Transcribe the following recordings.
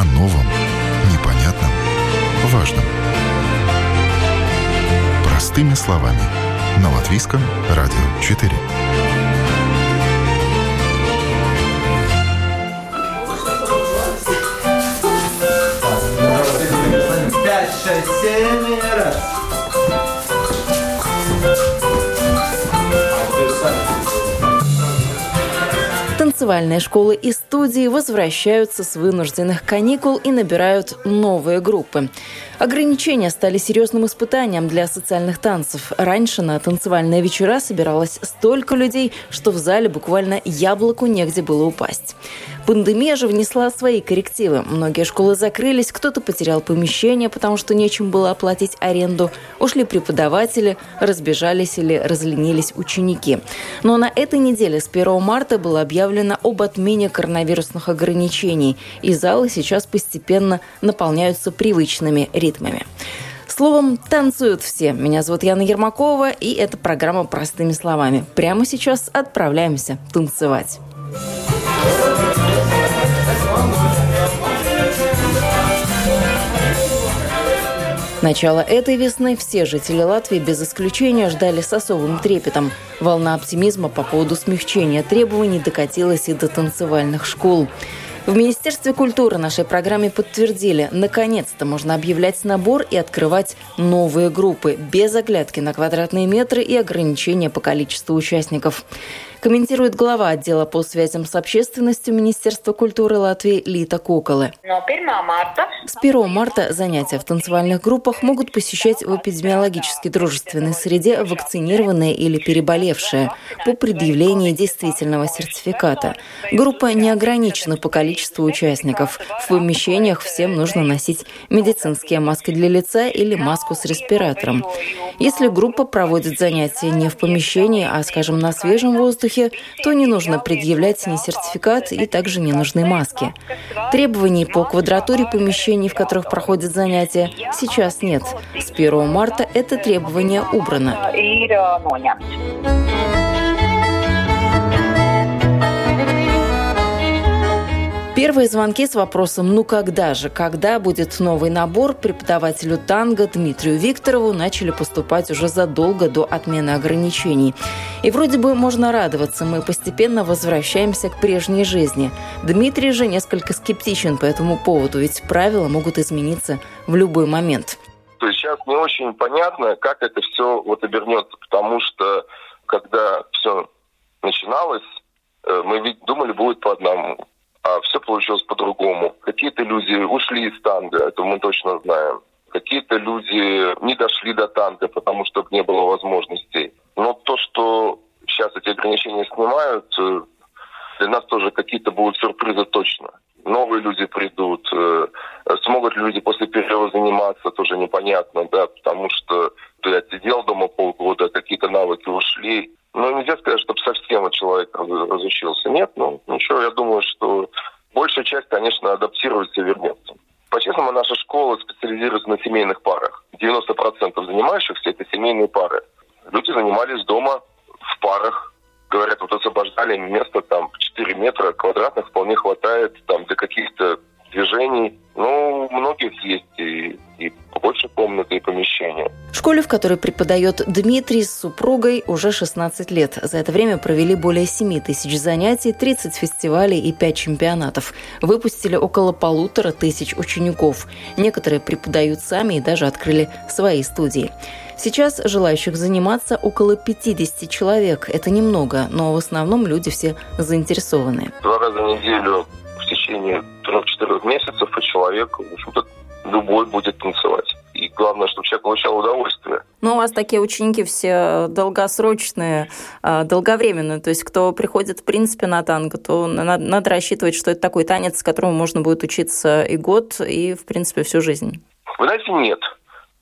О новом, непонятном, важном. Простыми словами. На Латвийском радио 4. Пять, шесть, семь, раз. Танцевальные школы и студии возвращаются с вынужденных каникул и набирают новые группы. Ограничения стали серьезным испытанием для социальных танцев. Раньше на танцевальные вечера собиралось столько людей, что в зале буквально яблоку негде было упасть. Пандемия же внесла свои коррективы. Многие школы закрылись, кто-то потерял помещение, потому что нечем было оплатить аренду. Ушли преподаватели, разбежались или разленились ученики. Но на этой неделе с 1 марта было объявлено об отмене коронавирусных ограничений, и залы сейчас постепенно наполняются привычными ритмами ритмами. Словом, танцуют все. Меня зовут Яна Ермакова, и это программа «Простыми словами». Прямо сейчас отправляемся танцевать. Начало этой весны все жители Латвии без исключения ждали с особым трепетом. Волна оптимизма по поводу смягчения требований докатилась и до танцевальных школ. В Министерстве культуры нашей программе подтвердили, наконец-то можно объявлять набор и открывать новые группы без оглядки на квадратные метры и ограничения по количеству участников комментирует глава отдела по связям с общественностью Министерства культуры Латвии Лита Куколы. С 1 марта занятия в танцевальных группах могут посещать в эпидемиологически дружественной среде вакцинированные или переболевшие по предъявлении действительного сертификата. Группа не ограничена по количеству участников. В помещениях всем нужно носить медицинские маски для лица или маску с респиратором. Если группа проводит занятия не в помещении, а, скажем, на свежем воздухе, воздухе, то не нужно предъявлять ни сертификат и также не нужны маски. Требований по квадратуре помещений, в которых проходят занятия, сейчас нет. С 1 марта это требование убрано. Первые звонки с вопросом «Ну когда же? Когда будет новый набор?» преподавателю танго Дмитрию Викторову начали поступать уже задолго до отмены ограничений. И вроде бы можно радоваться, мы постепенно возвращаемся к прежней жизни. Дмитрий же несколько скептичен по этому поводу, ведь правила могут измениться в любой момент. То есть сейчас не очень понятно, как это все вот обернется, потому что когда все начиналось, э, мы ведь думали, будет по одному а все получилось по-другому. Какие-то люди ушли из танга, это мы точно знаем. Какие-то люди не дошли до танга, потому что не было возможностей. Но то, что сейчас эти ограничения снимают, э, для нас тоже какие-то будут сюрпризы точно. Новые люди придут. Э, смогут люди после перерыва заниматься, тоже непонятно, да, потому что которой преподает Дмитрий с супругой, уже 16 лет. За это время провели более 7 тысяч занятий, 30 фестивалей и 5 чемпионатов. Выпустили около полутора тысяч учеников. Некоторые преподают сами и даже открыли свои студии. Сейчас желающих заниматься около 50 человек. Это немного, но в основном люди все заинтересованы. Два раза в неделю в течение трех-четырех месяцев, и человек, в общем-то, любой будет танцевать. И главное, чтобы человек получал удовольствие. Ну, у вас такие ученики все долгосрочные, а, долговременные. То есть, кто приходит, в принципе, на танго, то надо, надо рассчитывать, что это такой танец, с которому можно будет учиться и год, и, в принципе, всю жизнь. Вы знаете, нет.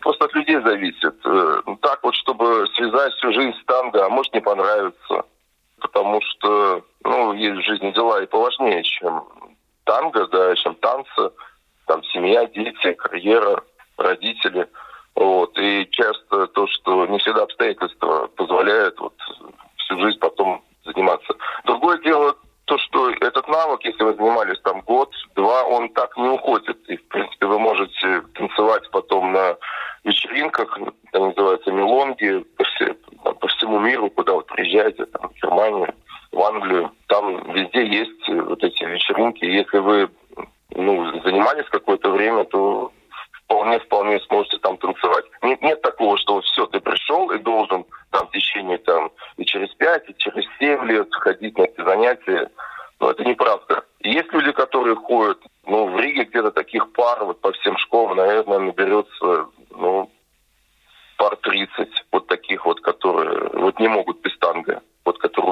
Просто от людей зависит. Э, так вот, чтобы связать всю жизнь с танго, а может не понравится. Потому что, ну, есть в жизни дела и поважнее, чем танго, да, чем танцы там семья, дети, карьера, родители. Вот. И часто то, что не всегда обстоятельства позволяют вот, всю жизнь потом заниматься. Другое дело то, что этот навык, если вы занимались там год-два, он так не уходит. И, в принципе, вы можете танцевать потом на вечеринках, это называется мелонги, по, все, там, по всему миру, куда вы приезжаете, там, в Германию, в Англию. Там везде есть вот эти вечеринки. Если вы ну, занимались какое-то время, то вполне-вполне сможете там танцевать. Нет, нет такого, что все, ты пришел и должен там в течение там и через пять, и через семь лет ходить на эти занятия. Но это неправда. Есть люди, которые ходят, ну, в Риге где-то таких пар вот по всем школам, наверное, наберется, ну, пар 30 вот таких вот, которые вот не могут без танго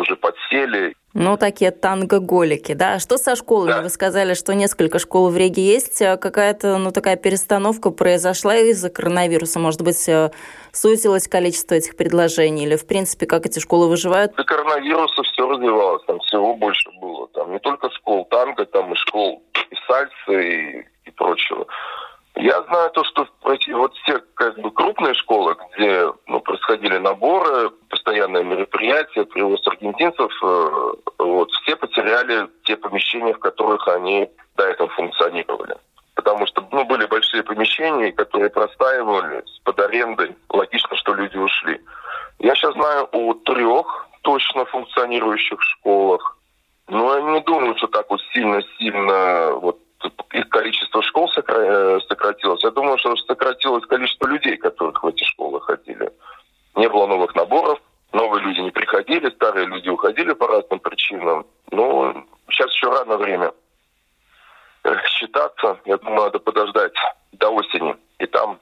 уже подсели. Ну, такие танго-голики, да. Что со школами? Да. Вы сказали, что несколько школ в Риге есть. А какая-то, ну, такая перестановка произошла из-за коронавируса? Может быть, э, сузилось количество этих предложений? Или, в принципе, как эти школы выживают? До коронавируса все развивалось, там всего больше было. Там не только школ танго, там и школ и сальса, и, и прочего. Я знаю то, что вот все как бы крупные школы, где ну, происходили наборы, постоянные мероприятия, привоз аргентинцев, э, вот все потеряли те помещения, в которых они до этого функционировали. Потому что ну, были большие помещения, которые простаивали под арендой. Логично, что люди ушли. Я сейчас знаю о трех точно функционирующих школах. Но я не думаю, что так вот сильно-сильно вот их количество школ э, сократилось. Я думаю, что сократилось количество людей, которых в эти школы ходили. Не было новых наборов, новые люди не приходили, старые люди уходили по разным причинам. Но сейчас еще рано время считаться. Я думаю, надо подождать до осени. И там,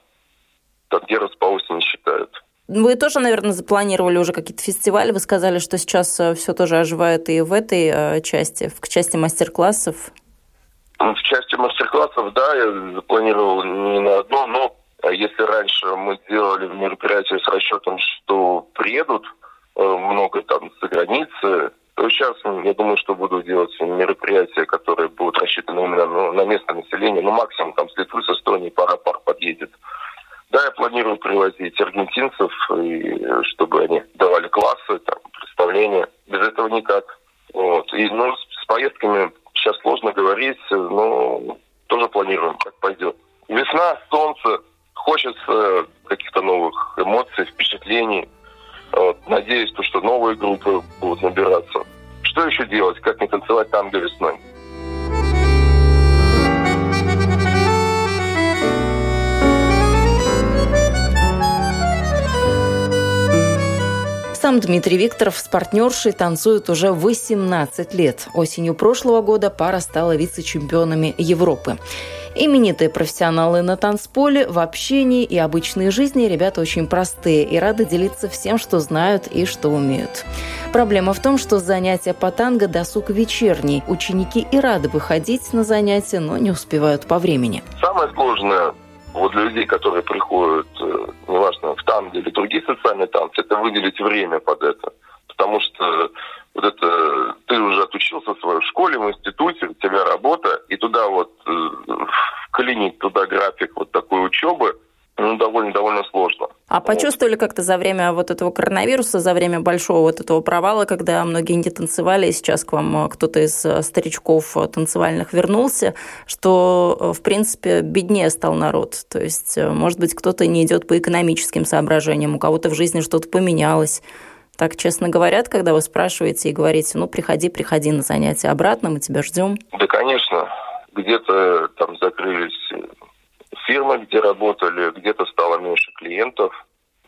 там где раз по осени считают. Вы тоже, наверное, запланировали уже какие-то фестивали. Вы сказали, что сейчас э, все тоже оживает и в этой э, части, в части мастер-классов. Части мастер-классов, да, я запланировал не на одно, но а если раньше мы делали мероприятия с расчетом, что приедут э, много там за границы, то сейчас я думаю, что буду делать мероприятия, которые будут рассчитаны именно ну, на местное население. Ну, максимум там с Литвы, с Эстонии пара пар подъедет. Да, я планирую привозить аргентинцев, и, чтобы они давали классы, там, представления. Без этого никак. Вот. И ну, с поездками сейчас сложно говорить, но тоже планируем, как пойдет. Весна, солнце, хочется каких-то новых эмоций, впечатлений. Вот. Надеюсь, то, что новые группы будут набираться. Что еще делать, как не танцевать танго весной? Сам Дмитрий Викторов с партнершей танцует уже 18 лет. Осенью прошлого года пара стала вице-чемпионами Европы. Именитые профессионалы на танцполе, в общении и обычной жизни ребята очень простые и рады делиться всем, что знают и что умеют. Проблема в том, что занятия по танго досуг вечерний. Ученики и рады выходить на занятия, но не успевают по времени. Самое сложное вот для людей, которые приходят, э, неважно, в танго или другие социальные танцы, это выделить время под это. Потому что вот это ты уже отучился в своей школе, в институте, у тебя работа, и туда вот э, вклинить туда график вот такой учебы, ну, довольно, довольно сложно. А почувствовали как-то за время вот этого коронавируса, за время большого вот этого провала, когда многие не танцевали, и сейчас к вам э, кто-то из э, старичков э, танцевальных вернулся, что, в принципе, беднее стал народ? То есть, может быть, кто-то не идет по экономическим соображениям, у кого-то в жизни что-то поменялось. Так честно говорят, когда вы спрашиваете и говорите, ну, приходи, приходи на занятия обратно, мы тебя ждем? Да, конечно. Где-то там закрылись фирмы, где работали, где-то стало меньше клиентов.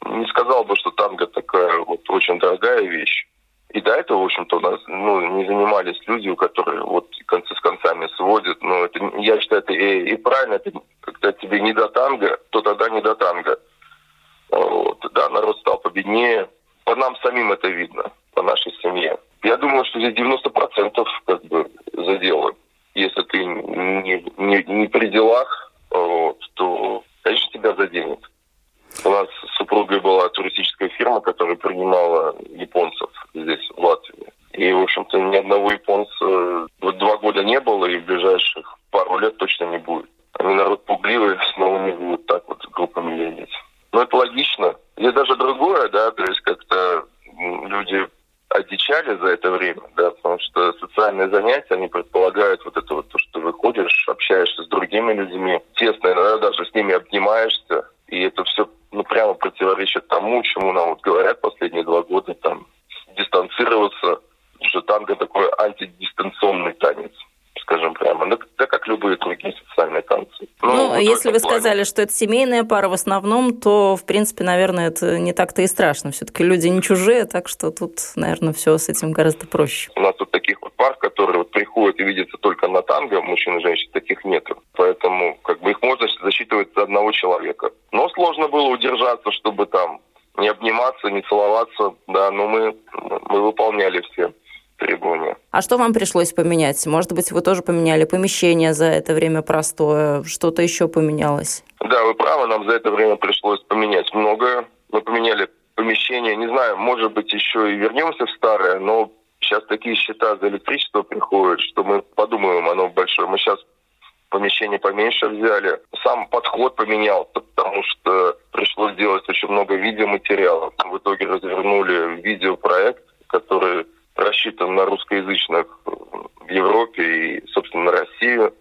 Не сказал бы, что танго такая вот очень дорогая вещь. И до этого, в общем-то, у нас ну, не занимались люди, которые вот концы с концами сводят. Но это, я считаю, это и, и правильно. Это, когда тебе не до танго, то тогда не до танго. Вот. Да, народ стал победнее. По нам самим это видно, по нашей семье. Я думаю, что здесь 90% как бы задело. Если ты не, не, не при делах, вот, то, конечно, тебя заденет. У нас с супругой была туристическая фирма, которая принимала японцев здесь, в Латвии. И, в общем-то, ни одного японца вот два года не было, и в ближайших пару лет точно не будет. Они народ пугливый, снова не будут так вот группами ездить. Но это логично. Здесь даже другое, да, то есть как-то люди одичали за это время, да, потому что социальные занятия, они предполагают вот это вот, то, что выходишь, общаешься с другими людьми, тесно, иногда даже с ними обнимаешься, и это все, ну, прямо противоречит тому, чему нам вот говорят последние два года, там, дистанцироваться, что танго такой антидистанционный танец скажем прямо. Ну, да, как любые другие социальные танцы. Ну, ну если вы плане. сказали, что это семейная пара в основном, то, в принципе, наверное, это не так-то и страшно. Все-таки люди не чужие, так что тут, наверное, все с этим гораздо проще. У нас тут таких вот пар, которые вот приходят и видятся только танго, мужчин и женщин, таких нет. Поэтому как бы их можно засчитывать за одного человека. Но сложно было удержаться, чтобы там не обниматься, не целоваться, да, но мы, мы выполняли все требования. А что вам пришлось поменять? Может быть, вы тоже поменяли помещение за это время простое, что-то еще поменялось? Да, вы правы, нам за это время пришлось поменять многое. Мы поменяли помещение, не знаю, может быть, еще и вернемся в старое, но сейчас такие счета за электричество приходят, что мы подумаем, оно большое. Мы сейчас помещение поменьше взяли. Сам подход поменялся, потому что пришлось делать очень много видеоматериалов. В итоге развернули видеопроект, который рассчитан на русскоязычных в Европе и, собственно, на Россию.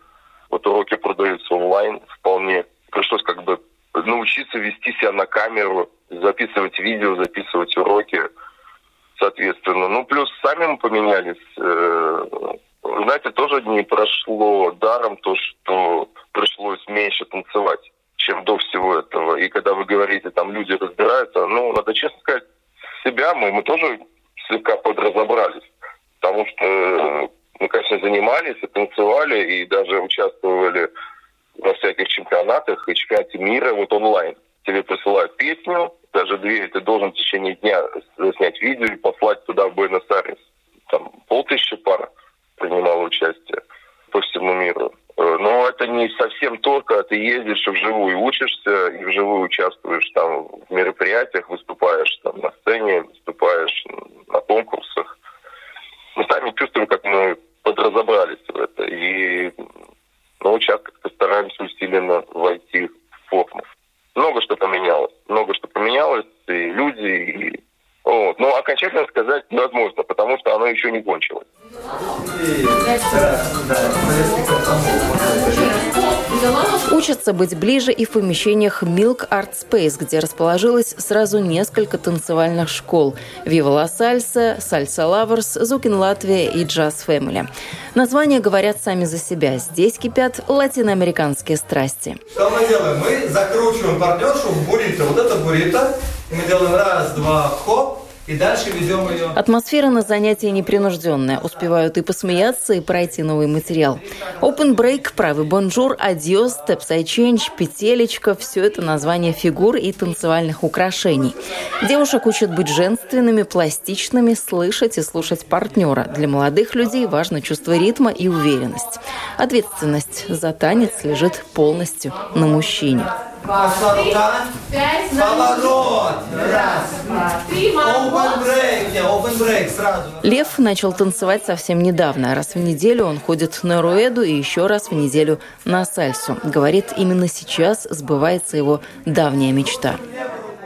Вот уроки продаются онлайн вполне. Пришлось как бы научиться вести себя на камеру, записывать видео, записывать уроки, мы поменялись. Э, знаете, тоже не прошло даром то, что пришлось меньше танцевать, чем до всего этого. И когда вы говорите, там люди разбираются, ну, надо честно сказать, себя мы, мы тоже слегка подразобрались. Потому что э, мы, конечно, занимались и танцевали, и даже участвовали во всяких чемпионатах и чемпионате мира вот онлайн. Тебе присылают песню, даже две, ты должен в течение дня снять видео и послать туда в Буэнос-Айрес. Там полтысячи пар принимало участие по всему миру. Э, но это не совсем то, когда ты ездишь и вживую учишься, и вживую участвуешь там в мероприятиях, выступаешь там на сцене, выступаешь на конкурсах. Мы сами чувствуем, как мы подразобрались в это. И ну, сейчас как-то стараемся усиленно войти в форму. Много что поменялось. Много что поменялось, и люди, и вот. Но окончательно сказать невозможно, потому что оно еще не кончилось. Учатся быть ближе и в помещениях Milk Art Space, где расположилось сразу несколько танцевальных школ. Viva La Salsa, Salsa Lovers, Зукин Латвия и Jazz Family. Названия говорят сами за себя. Здесь кипят латиноамериканские страсти. Что мы делаем? Мы закручиваем партнершу в буррито. Вот это буррито. Мы делаем раз, два, хоп, и дальше ведем ее. Атмосфера на занятии непринужденная. Успевают и посмеяться, и пройти новый материал. Open break, правый bonjour, adiós, step change, петелечка – все это название фигур и танцевальных украшений. Девушек учат быть женственными, пластичными, слышать и слушать партнера. Для молодых людей важно чувство ритма и уверенность. Ответственность за танец лежит полностью на мужчине. Пошла рука. Поворот. Раз, два, три. Open break. Не, open break сразу. Лев начал танцевать совсем недавно. Раз в неделю он ходит на руэду и еще раз в неделю на сальсу. Говорит, именно сейчас сбывается его давняя мечта.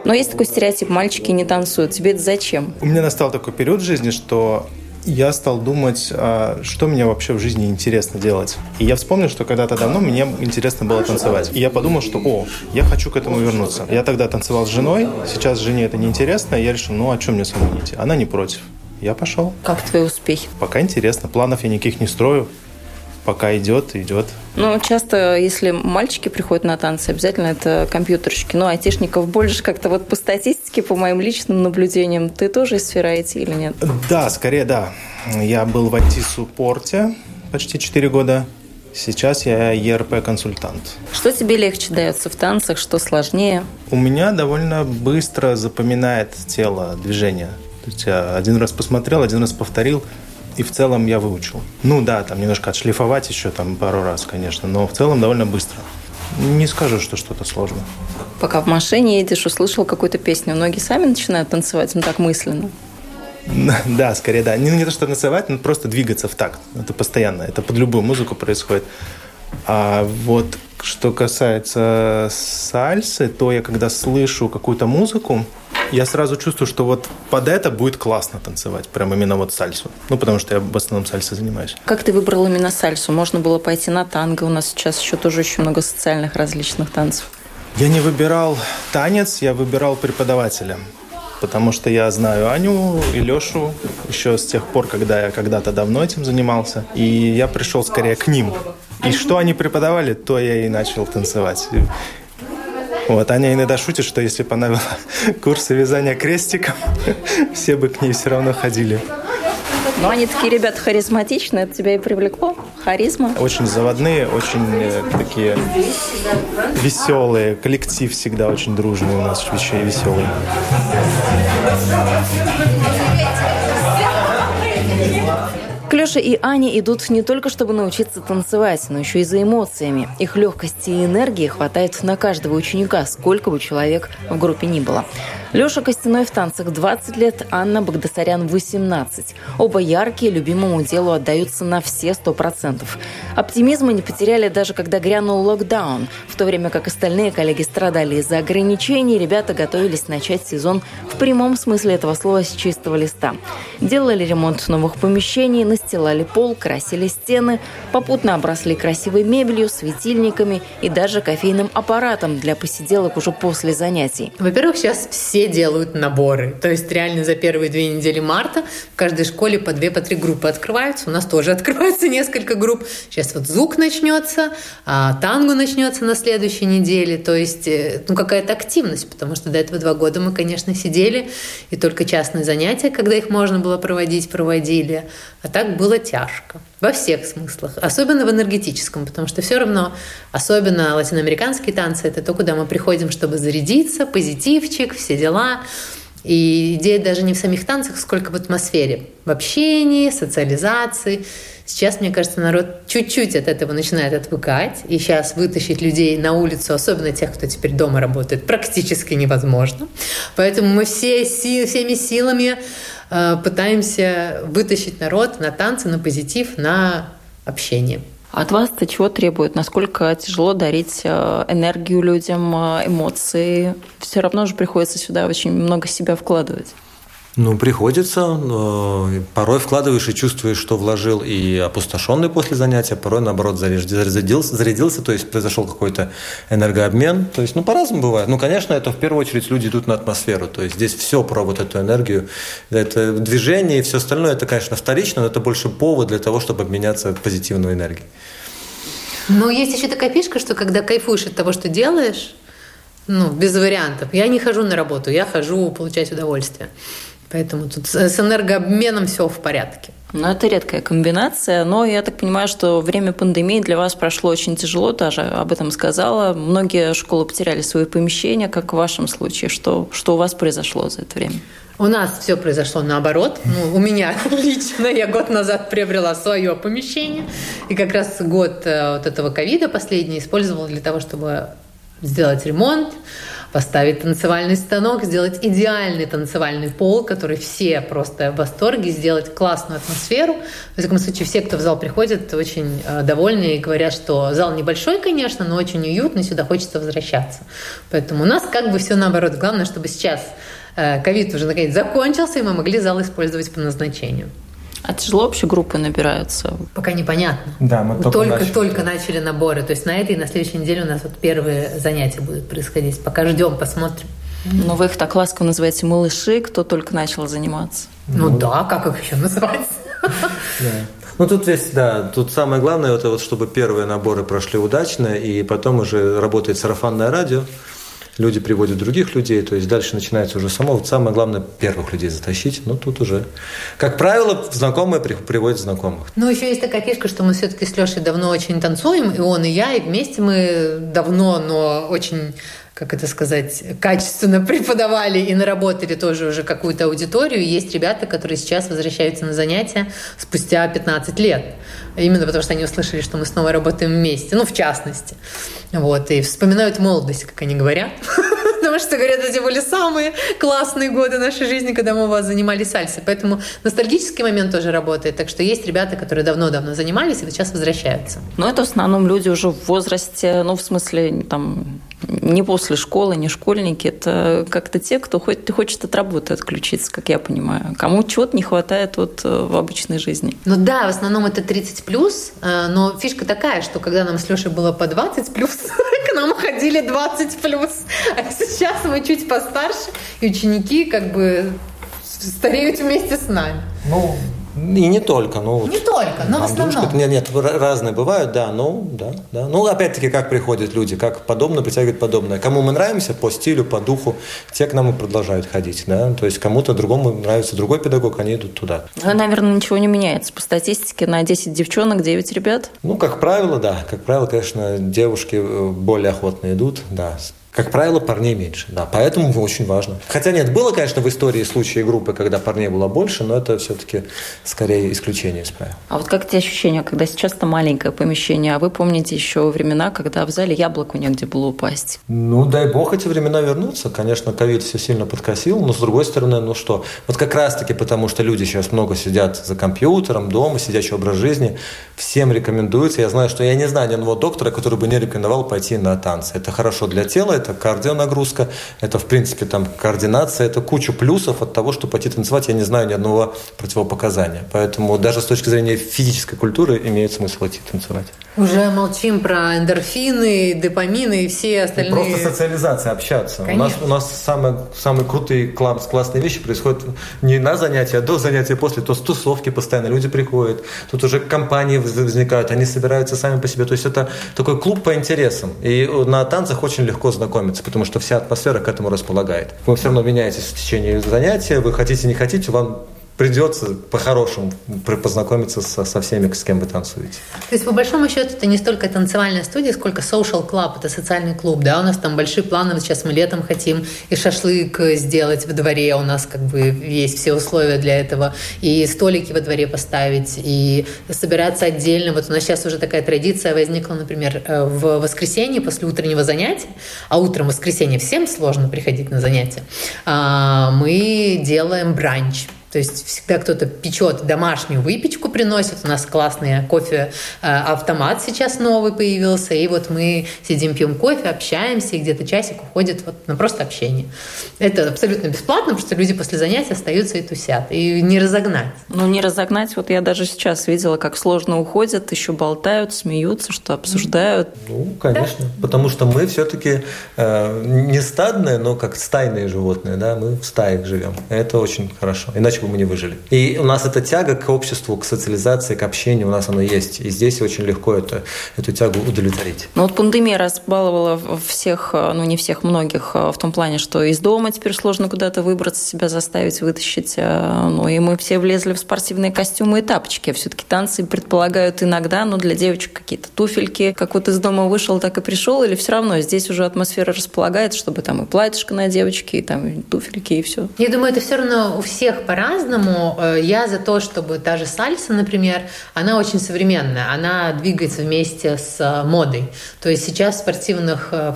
Но есть такой стереотип, мальчики не танцуют. Тебе это зачем? У меня настал такой период в жизни, что я стал думать, а, что мне вообще в жизни интересно делать. И я вспомнил, что когда-то давно мне интересно было танцевать. И я подумал, что, о, я хочу к этому вернуться. Я тогда танцевал с женой, сейчас жене это неинтересно, и я решил, ну, а чем мне самому не идти? Она не против. Я пошел. Как твои успехи? Пока интересно. Планов я никаких не строю пока идет, идет. Ну, часто, если мальчики приходят на танцы, обязательно это компьютерщики. Ну, айтишников больше как-то вот по статистике, по моим личным наблюдениям, ты тоже из сферы IT или нет? Да, скорее да. Я был в IT-суппорте почти 4 года. Сейчас я ERP-консультант. Что тебе легче дается в танцах, что сложнее? У меня довольно быстро запоминает тело движение. То есть я один раз посмотрел, один раз повторил, и в целом я выучил. Ну да, там немножко отшлифовать еще там пару раз, конечно, но в целом довольно быстро. Не скажу, что что-то сложно. Пока в машине едешь, услышал какую-то песню, ноги сами начинают танцевать, ну так мысленно. Да, скорее да. Не, не то, что танцевать, но просто двигаться в такт. Это постоянно. Это под любую музыку происходит. А вот что касается сальсы, то я когда слышу какую-то музыку, я сразу чувствую, что вот под это будет классно танцевать, прям именно вот сальсу. Ну, потому что я в основном сальсой занимаюсь. Как ты выбрал именно сальсу? Можно было пойти на танго, у нас сейчас еще тоже очень много социальных различных танцев. Я не выбирал танец, я выбирал преподавателя. потому что я знаю Аню и Лешу еще с тех пор, когда я когда-то давно этим занимался. И я пришел скорее к ним. И что они преподавали, то я и начал танцевать. Вот, Аня иногда шутит, что если бы она вела курсы вязания крестиком, все бы к ней все равно ходили. Но они такие ребята харизматичные, это тебя и привлекло? Харизма? Очень заводные, очень э, такие веселые. Коллектив всегда очень дружный у нас, и веселый. К Леше и Ане идут не только чтобы научиться танцевать, но еще и за эмоциями. Их легкости и энергии хватает на каждого ученика, сколько бы человек в группе ни было. Леша Костяной в танцах 20 лет, Анна Багдасарян 18. Оба яркие, любимому делу отдаются на все 100%. Оптимизма не потеряли даже когда грянул локдаун. В то время как остальные коллеги страдали из-за ограничений, ребята готовились начать сезон в прямом смысле этого слова с чистого листа. Делали ремонт новых помещений, настилали пол, красили стены, попутно обросли красивой мебелью, светильниками и даже кофейным аппаратом для посиделок уже после занятий. Во-первых, сейчас все все делают наборы. То есть реально за первые две недели марта в каждой школе по две, по три группы открываются. У нас тоже открывается несколько групп. Сейчас вот звук начнется, а танго начнется на следующей неделе. То есть э, ну, какая-то активность, потому что до этого два года мы, конечно, сидели и только частные занятия, когда их можно было проводить, проводили. А так было тяжко. Во всех смыслах. Особенно в энергетическом, потому что все равно, особенно латиноамериканские танцы, это то, куда мы приходим, чтобы зарядиться, позитивчик, все дела. И идея даже не в самих танцах, сколько в атмосфере, в общении, социализации. Сейчас, мне кажется, народ чуть-чуть от этого начинает отвыкать, и сейчас вытащить людей на улицу, особенно тех, кто теперь дома работает, практически невозможно. Поэтому мы все, всеми силами Э, пытаемся вытащить народ на танцы, на позитив, на общение. От вас-то чего требует? Насколько тяжело дарить э, энергию людям, э, эмоции? Все равно же приходится сюда очень много себя вкладывать. Ну, приходится. Порой вкладываешь и чувствуешь, что вложил и опустошенный после занятия, порой, наоборот, зарядился, зарядился то есть произошел какой-то энергообмен. То есть, ну, по-разному бывает. Ну, конечно, это в первую очередь люди идут на атмосферу. То есть здесь все про вот эту энергию. Это движение и все остальное, это, конечно, вторично, но это больше повод для того, чтобы обменяться позитивной энергией. Но есть еще такая фишка, что когда кайфуешь от того, что делаешь, ну, без вариантов. Я не хожу на работу, я хожу получать удовольствие. Поэтому тут с энергообменом все в порядке. Ну, это редкая комбинация, но я так понимаю, что время пандемии для вас прошло очень тяжело, даже об этом сказала. Многие школы потеряли свои помещения, как в вашем случае. Что, что у вас произошло за это время? У нас все произошло наоборот. Ну, у меня лично я год назад приобрела свое помещение. И как раз год э, вот этого ковида последний использовала для того, чтобы сделать ремонт, поставить танцевальный станок, сделать идеальный танцевальный пол, который все просто в восторге, сделать классную атмосферу. В таком случае, все, кто в зал приходит, очень э, довольны и говорят, что зал небольшой, конечно, но очень уютный, сюда хочется возвращаться. Поэтому у нас как бы все наоборот. Главное, чтобы сейчас э, ковид уже наконец закончился, и мы могли зал использовать по назначению. А тяжело вообще группы набираются? Пока непонятно. Да, мы только, только начали. только начали наборы. То есть на этой и на следующей неделе у нас вот первые занятия будут происходить. Пока ждем, посмотрим. Но вы их так ласково называете малыши, кто только начал заниматься. Ну, ну да, как их еще называть? Да. Ну, тут здесь, да, тут самое главное, это вот, чтобы первые наборы прошли удачно, и потом уже работает сарафанное радио, люди приводят других людей, то есть дальше начинается уже само. Вот самое главное первых людей затащить, но тут уже, как правило, знакомые приводят знакомых. Ну, еще есть такая фишка, что мы все-таки с Лешей давно очень танцуем, и он, и я, и вместе мы давно, но очень как это сказать, качественно преподавали и наработали тоже уже какую-то аудиторию. Есть ребята, которые сейчас возвращаются на занятия спустя 15 лет. Именно потому, что они услышали, что мы снова работаем вместе. Ну, в частности. Вот. И вспоминают молодость, как они говорят. Потому что, говорят, эти были самые классные годы нашей жизни, когда мы у вас занимались сальсой. Поэтому ностальгический момент тоже работает. Так что есть ребята, которые давно-давно занимались и вот сейчас возвращаются. Но это в основном люди уже в возрасте, ну, в смысле, там, не после школы, не школьники. Это как-то те, кто хоть, хочет от работы отключиться, как я понимаю. Кому чего-то не хватает вот э, в обычной жизни. Ну да, в основном это 30 плюс, э, но фишка такая, что когда нам с Лешей было по 20 плюс, к нам ходили 20 плюс. А сейчас мы чуть постарше, и ученики как бы стареют вместе с нами. Ну, и не только. Ну, не только, но в основном. Нет, нет, разные бывают, да, ну, да, да. Ну, опять-таки, как приходят люди, как подобное притягивает подобное. Кому мы нравимся по стилю, по духу, те к нам и продолжают ходить, да. То есть кому-то другому нравится другой педагог, они идут туда. Ну, наверное, ничего не меняется. По статистике на 10 девчонок 9 ребят? Ну, как правило, да. Как правило, конечно, девушки э, более охотно идут, да. Как правило, парней меньше, да, поэтому очень важно. Хотя нет, было, конечно, в истории случаи группы, когда парней было больше, но это все-таки скорее исключение из правил. А вот как эти ощущения, когда сейчас-то маленькое помещение, а вы помните еще времена, когда в зале яблоку негде было упасть? Ну, дай бог эти времена вернутся. Конечно, ковид все сильно подкосил, но с другой стороны, ну что, вот как раз-таки потому, что люди сейчас много сидят за компьютером, дома, сидячий образ жизни, всем рекомендуется. Я знаю, что я не знаю ни одного доктора, который бы не рекомендовал пойти на танцы. Это хорошо для тела, это кардионагрузка, это, в принципе, там координация, это куча плюсов от того, что пойти танцевать, я не знаю ни одного противопоказания. Поэтому даже с точки зрения физической культуры имеет смысл идти танцевать. Уже молчим про эндорфины, допамины и все остальные. И просто социализация, общаться. У нас, у нас самые, самые крутые класс, классные вещи происходят не на занятия, а до занятия, после. То с тусовки постоянно люди приходят, тут уже компании возникают, они собираются сами по себе. То есть это такой клуб по интересам. И на танцах очень легко знакомиться, потому что вся атмосфера к этому располагает. Вы все равно меняетесь в течение занятия, вы хотите, не хотите, вам придется по-хорошему познакомиться со, со всеми, с кем вы танцуете. То есть, по большому счету, это не столько танцевальная студия, сколько social club, это социальный клуб, да, у нас там большие планы, сейчас мы летом хотим и шашлык сделать во дворе, у нас как бы есть все условия для этого, и столики во дворе поставить, и собираться отдельно. Вот у нас сейчас уже такая традиция возникла, например, э, в воскресенье после утреннего занятия, а утром воскресенье всем сложно приходить на занятия, а, мы делаем бранч. То есть всегда кто-то печет домашнюю выпечку, приносит. У нас классный кофе-автомат э, сейчас новый появился. И вот мы сидим, пьем кофе, общаемся, и где-то часик уходит вот на просто общение. Это абсолютно бесплатно, потому что люди после занятия остаются и тусят. И не разогнать. Ну, не разогнать. Вот я даже сейчас видела, как сложно уходят, еще болтают, смеются, что обсуждают. Ну, конечно. Да. Потому что мы все-таки э, не стадные, но как стайные животные. Да? Мы в стаях живем. Это очень хорошо. Иначе иначе бы мы не выжили. И у нас эта тяга к обществу, к социализации, к общению, у нас она есть. И здесь очень легко это, эту тягу удовлетворить. Ну вот пандемия разбаловала всех, ну не всех, многих в том плане, что из дома теперь сложно куда-то выбраться, себя заставить, вытащить. Ну и мы все влезли в спортивные костюмы и тапочки. Все-таки танцы предполагают иногда, но для девочек какие-то туфельки. Как вот из дома вышел, так и пришел, или все равно здесь уже атмосфера располагает, чтобы там и платьишко на девочке, и там и туфельки, и все. Я думаю, это все равно у всех пора по-разному. Э, я за то, чтобы та же сальса, например, она очень современная, она двигается вместе с э, модой. То есть сейчас в спортивных э,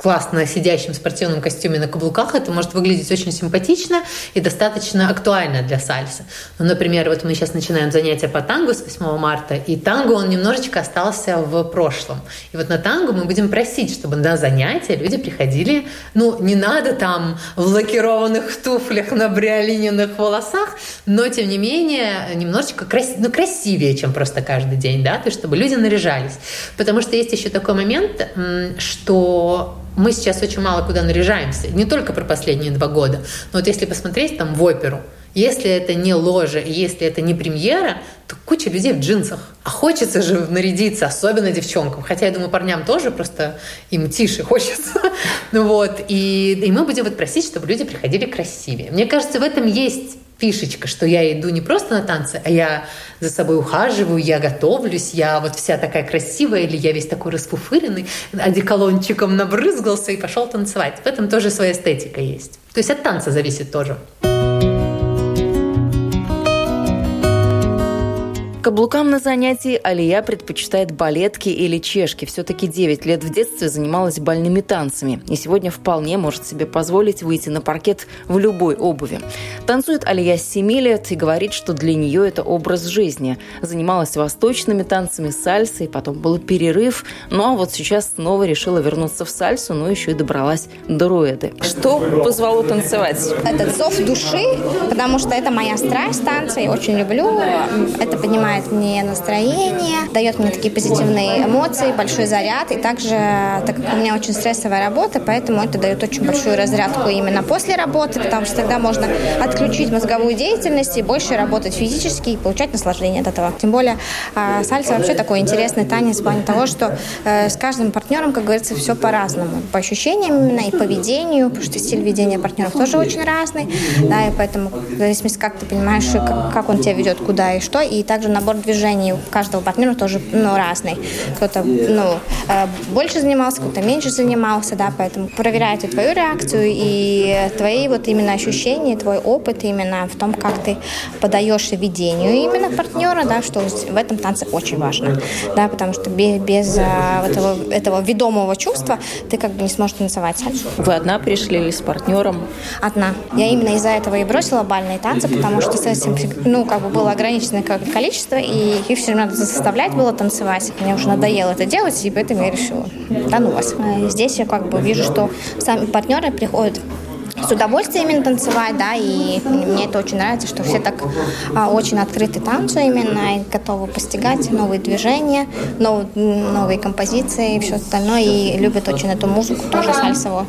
классно сидящем спортивном костюме на каблуках, это может выглядеть очень симпатично и достаточно актуально для сальсы. Ну, например, вот мы сейчас начинаем занятия по тангу с 8 марта, и танго, он немножечко остался в прошлом. И вот на танго мы будем просить, чтобы на занятия люди приходили, ну, не надо там в лакированных туфлях на бриолиненных волосах, но, тем не менее, немножечко крас... ну, красивее, чем просто каждый день, да, то есть чтобы люди наряжались. Потому что есть еще такой момент, что мы сейчас очень мало куда наряжаемся. Не только про последние два года. Но вот если посмотреть там в оперу, если это не ложа, если это не премьера, то куча людей в джинсах. А хочется же нарядиться, особенно девчонкам. Хотя, я думаю, парням тоже, просто им тише хочется. ну вот. И, и мы будем вот просить, чтобы люди приходили красивее. Мне кажется, в этом есть фишечка, что я иду не просто на танцы, а я за собой ухаживаю, я готовлюсь, я вот вся такая красивая, или я весь такой расфуфыренный, одеколончиком набрызгался и пошел танцевать. В этом тоже своя эстетика есть. То есть от танца зависит тоже. Каблукам на занятии Алия предпочитает балетки или чешки. Все-таки 9 лет в детстве занималась бальными танцами. И сегодня вполне может себе позволить выйти на паркет в любой обуви. Танцует Алия с 7 лет и говорит, что для нее это образ жизни. Занималась восточными танцами, сальсой, потом был перерыв. Ну а вот сейчас снова решила вернуться в сальсу, но еще и добралась до руэды. Что позвало танцевать? Этот зов души, потому что это моя страсть танца, я очень люблю. Это поднимает повышает мне настроение, дает мне такие позитивные эмоции, большой заряд. И также, так как у меня очень стрессовая работа, поэтому это дает очень большую разрядку именно после работы, потому что тогда можно отключить мозговую деятельность и больше работать физически и получать наслаждение от этого. Тем более а, сальса вообще такой интересный танец в плане того, что э, с каждым партнером, как говорится, все по-разному. По ощущениям именно и поведению, потому что стиль ведения партнеров тоже очень разный. Да, и поэтому в зависимости, как ты понимаешь, как, как он тебя ведет, куда и что. И также набор движений у каждого партнера тоже ну, разный. Кто-то ну, э, больше занимался, кто-то меньше занимался, да, поэтому проверяют и твою реакцию, и твои вот именно ощущения, твой опыт именно в том, как ты подаешь ведению именно партнера, да, что в этом танце очень важно, да, потому что без, без а, этого, этого ведомого чувства ты как бы не сможешь танцевать. Вы одна пришли или с партнером? Одна. Я именно из-за этого и бросила бальные танцы, потому что с этим, ну, как бы было ограниченное количество, и их все надо заставлять было танцевать. Мне уже надоело это делать, и поэтому я решила, да ну вас. Здесь я как бы вижу, что сами партнеры приходят с удовольствием именно танцевать, да, и мне это очень нравится, что все так а, очень открыты танцу именно, и готовы постигать новые движения, нов, новые композиции и все остальное, и любят очень эту музыку, тоже сальсовую.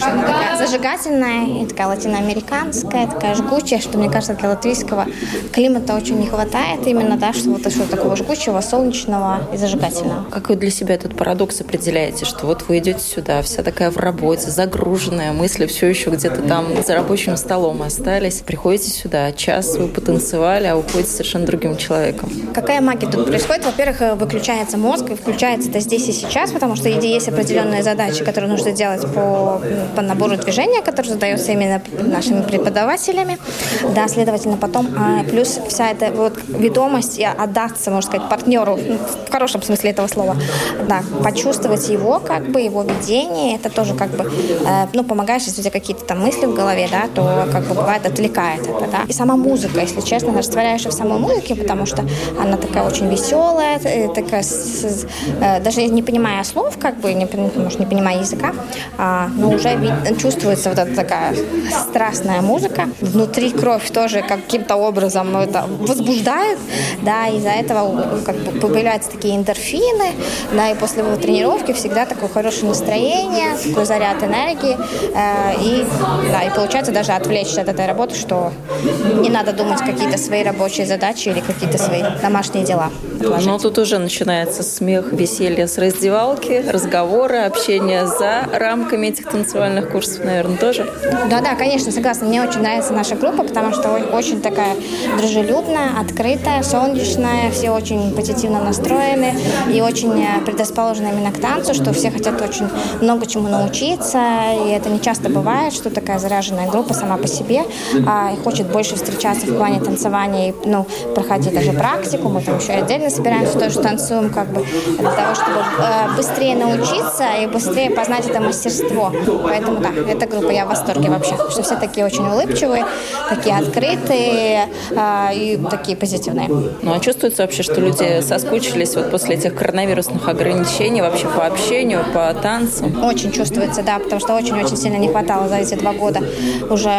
Она такая зажигательная, и такая латиноамериканская, такая жгучая, что, мне кажется, для латвийского климата очень не хватает именно, да, что вот что такого жгучего, солнечного и зажигательного. Как вы для себя этот парадокс определяете, что вот вы идете сюда, вся такая в работе, загруженная, мысли все еще где-то там за рабочим столом остались. Приходите сюда, час вы потанцевали, а уходите совершенно другим человеком. Какая магия тут происходит? Во-первых, э, выключается мозг, и включается это здесь и сейчас, потому что есть определенные задачи, которые нужно делать по, по набору движения, который задается именно нашими преподавателями. Да, следовательно, потом а, плюс вся эта вот ведомость и отдаться, можно сказать, партнеру, ну, в хорошем смысле этого слова, да, почувствовать его, как бы, его видение, это тоже как бы, э, ну, помогаешь, если у тебя какие-то там мысли в голове, да, то как бы бывает отвлекает это, да. И сама музыка, если честно, растворяешься в самой музыке, потому что она такая очень веселая, э, такая, с, э, даже не понимая слов, как бы, не, может, не понимая языка, а, но уже вид, чувствуется вот эта такая страстная музыка. Внутри кровь тоже каким-то образом это возбуждает, да, из-за этого как бы появляются такие эндорфины, да, и после тренировки всегда такое хорошее настроение, такой заряд энергии, э, и да, и получается даже отвлечься от этой работы, что не надо думать какие-то свои рабочие задачи или какие-то свои домашние дела. Отложить. Но тут уже начинается смех, веселье с раздевалки, разговоры, общение за рамками этих танцевальных курсов, наверное, тоже. Да, да, конечно, согласна. Мне очень нравится наша группа, потому что очень такая дружелюбная, открытая, солнечная, все очень позитивно настроены и очень э, предрасположены именно к танцу, что все хотят очень много чему научиться, и это не часто бывает, что такая заряженная группа сама по себе а, и хочет больше встречаться в плане танцевания и ну, проходить даже практику. Мы там еще отдельно собираемся, тоже танцуем, как бы для того, чтобы э, быстрее научиться и быстрее познать это мастерство. Поэтому да, эта группа я в восторге вообще, что все такие очень улыбчивые, такие открытые э, и такие позитивные. Ну а чувствуется вообще, что люди соскучились вот после этих коронавирусных ограничений вообще по общению, по танцам? Очень чувствуется, да, потому что очень-очень сильно не хватало за эти два года уже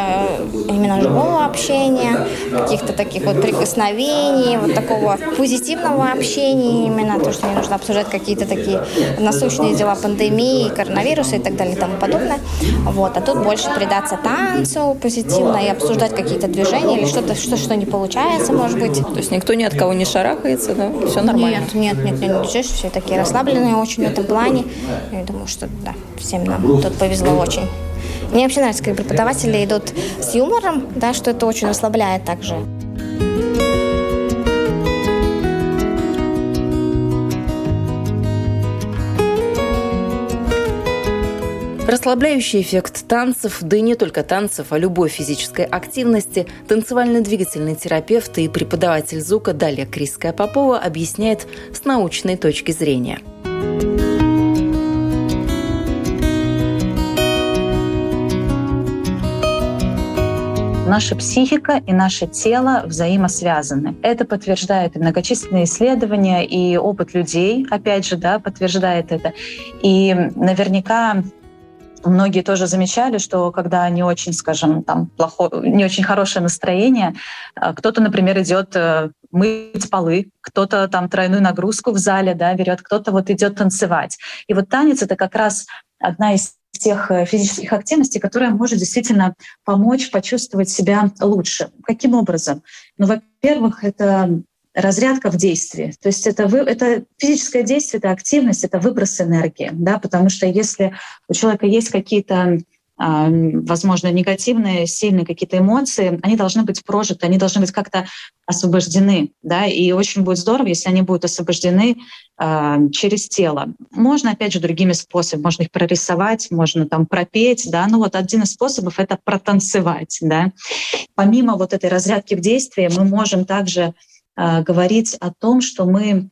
именно живого общения, каких-то таких вот прикосновений, вот такого позитивного общения именно, то, что не нужно обсуждать какие-то такие насущные дела пандемии, коронавируса и так далее и тому подобное. Вот. А тут больше предаться танцу позитивно и обсуждать какие-то движения или что-то, что, что не получается, может быть. То есть никто ни от кого не шарахается, да? Все нормально? Нет, нет, нет, нет, здесь все такие расслабленные очень в этом плане. Я думаю, что да, всем нам тут повезло очень. Мне вообще нравится, как преподаватели идут с юмором, да, что это очень расслабляет также. Расслабляющий эффект танцев, да и не только танцев, а любой физической активности, танцевально-двигательный терапевт и преподаватель звука Далия Криская-Попова объясняет с научной точки зрения – Наша психика и наше тело взаимосвязаны. Это подтверждает и многочисленные исследования, и опыт людей, опять же, да, подтверждает это. И наверняка многие тоже замечали, что когда не очень, скажем, там плохо, не очень хорошее настроение, э, кто-то, например, идет э, мыть полы, кто-то там тройную нагрузку в зале да, берет, кто-то вот идет танцевать. И вот танец — это как раз одна из тех э, физических активностей, которая может действительно помочь почувствовать себя лучше. Каким образом? Ну, во-первых, это разрядка в действии. То есть это, вы, это физическое действие, это активность, это выброс энергии. Да? Потому что если у человека есть какие-то возможно, негативные, сильные какие-то эмоции, они должны быть прожиты, они должны быть как-то освобождены. Да? И очень будет здорово, если они будут освобождены э, через тело. Можно, опять же, другими способами. Можно их прорисовать, можно там пропеть. Да? Ну вот один из способов — это протанцевать. Да? Помимо вот этой разрядки в действии, мы можем также э, говорить о том, что мы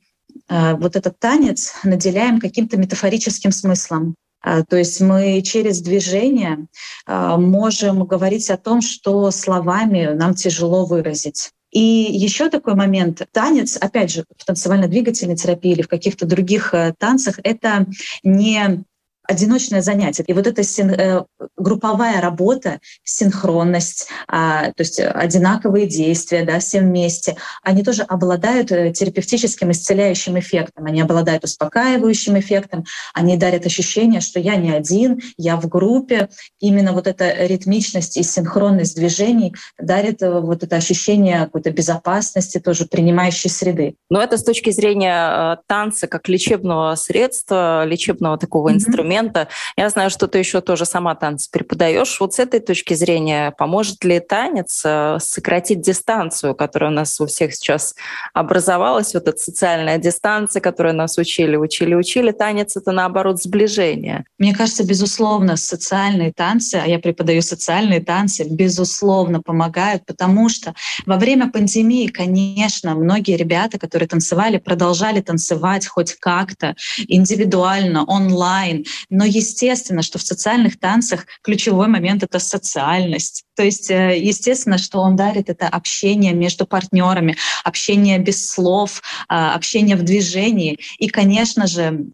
э, вот этот танец наделяем каким-то метафорическим смыслом. А, то есть мы через движение а, можем говорить о том, что словами нам тяжело выразить. И еще такой момент. Танец, опять же, в танцевально-двигательной терапии или в каких-то других э, танцах, это не одиночное занятие. И вот эта син, э, групповая работа, синхронность, а, то есть одинаковые действия, да, все вместе, они тоже обладают э, терапевтическим исцеляющим эффектом, они обладают успокаивающим эффектом, они дарят ощущение, что я не один, я в группе. Именно вот эта ритмичность и синхронность движений дарит э, вот это ощущение какой-то безопасности, тоже принимающей среды. Но это с точки зрения танца как лечебного средства, лечебного такого mm-hmm. инструмента, инструмента. Я знаю, что ты еще тоже сама танцы преподаешь. Вот с этой точки зрения, поможет ли танец э, сократить дистанцию, которая у нас у всех сейчас образовалась, вот эта социальная дистанция, которую нас учили, учили, учили. Танец — это, наоборот, сближение. Мне кажется, безусловно, социальные танцы, а я преподаю социальные танцы, безусловно, помогают, потому что во время пандемии, конечно, многие ребята, которые танцевали, продолжали танцевать хоть как-то индивидуально, онлайн. Но естественно, что в социальных танцах ключевой момент — это социальность. То есть, э, естественно, что он дарит это общение между партнерами, общение без слов, а, общение в движении. И, конечно же,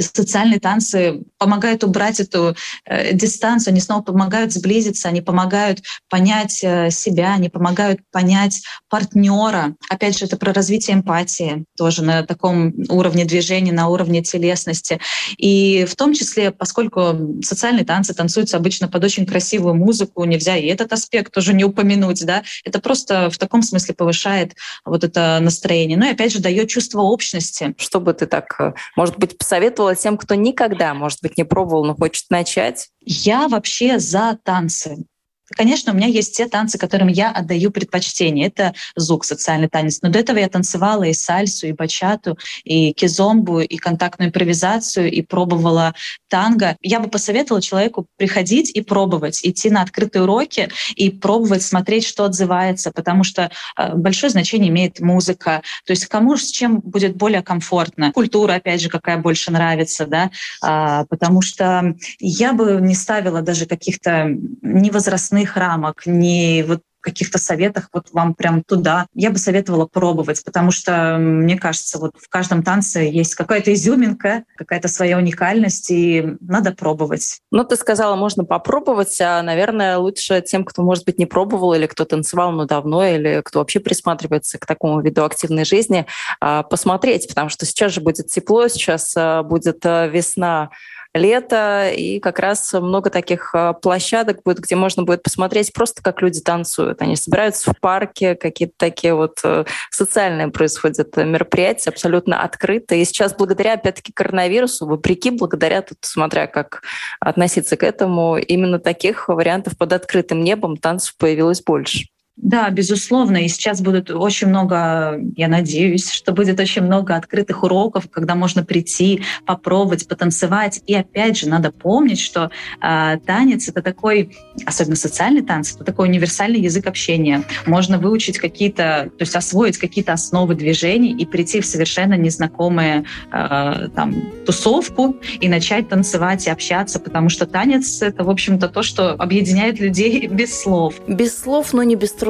социальные танцы помогают убрать эту э, дистанцию, они снова помогают сблизиться, они помогают понять э, себя, они помогают понять партнера. Опять же, это про развитие эмпатии тоже на таком уровне движения, на уровне телесности. И в том числе, поскольку социальные танцы танцуются обычно под очень красивую музыку, нельзя и этот аспект тоже не упомянуть, да, это просто в таком смысле повышает вот это настроение. Ну и опять же дает чувство общности. Что бы ты так, может быть, посоветовала тем, кто никогда, может быть, не пробовал, но хочет начать? Я вообще за танцы. Конечно, у меня есть те танцы, которым я отдаю предпочтение. Это звук, социальный танец. Но до этого я танцевала и сальсу, и бачату, и кизомбу, и контактную импровизацию, и пробовала танго. Я бы посоветовала человеку приходить и пробовать, идти на открытые уроки и пробовать смотреть, что отзывается, потому что э, большое значение имеет музыка. То есть кому с чем будет более комфортно. Культура, опять же, какая больше нравится, да, а, потому что я бы не ставила даже каких-то невозрастных возрастных рамок, не вот каких-то советах вот вам прям туда. Я бы советовала пробовать, потому что, мне кажется, вот в каждом танце есть какая-то изюминка, какая-то своя уникальность, и надо пробовать. Ну, ты сказала, можно попробовать, а, наверное, лучше тем, кто, может быть, не пробовал, или кто танцевал, но давно, или кто вообще присматривается к такому виду активной жизни, а, посмотреть, потому что сейчас же будет тепло, сейчас а, будет весна, лето, и как раз много таких а, площадок будет, где можно будет посмотреть просто, как люди танцуют. Они собираются в парке, какие-то такие вот э, социальные происходят мероприятия, абсолютно открытые. И сейчас благодаря, опять-таки, коронавирусу, вопреки, благодаря, тут смотря как относиться к этому, именно таких вариантов под открытым небом танцев появилось больше. Да, безусловно. И сейчас будет очень много, я надеюсь, что будет очень много открытых уроков, когда можно прийти, попробовать, потанцевать. И опять же, надо помнить, что э, танец это такой, особенно социальный танец, это такой универсальный язык общения. Можно выучить какие-то, то есть освоить какие-то основы движений и прийти в совершенно незнакомые э, там тусовку и начать танцевать и общаться, потому что танец это, в общем-то, то, что объединяет людей без слов. Без слов, но не без.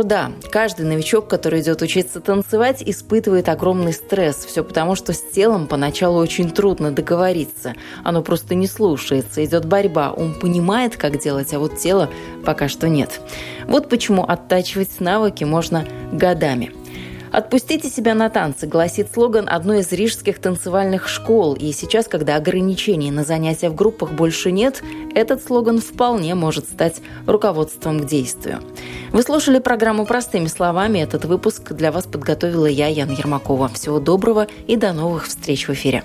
Каждый новичок, который идет учиться танцевать, испытывает огромный стресс. Все потому, что с телом поначалу очень трудно договориться. Оно просто не слушается, идет борьба. Он понимает, как делать, а вот тело пока что нет. Вот почему оттачивать навыки можно годами – «Отпустите себя на танцы» гласит слоган одной из рижских танцевальных школ. И сейчас, когда ограничений на занятия в группах больше нет, этот слоган вполне может стать руководством к действию. Вы слушали программу «Простыми словами». Этот выпуск для вас подготовила я, Яна Ермакова. Всего доброго и до новых встреч в эфире.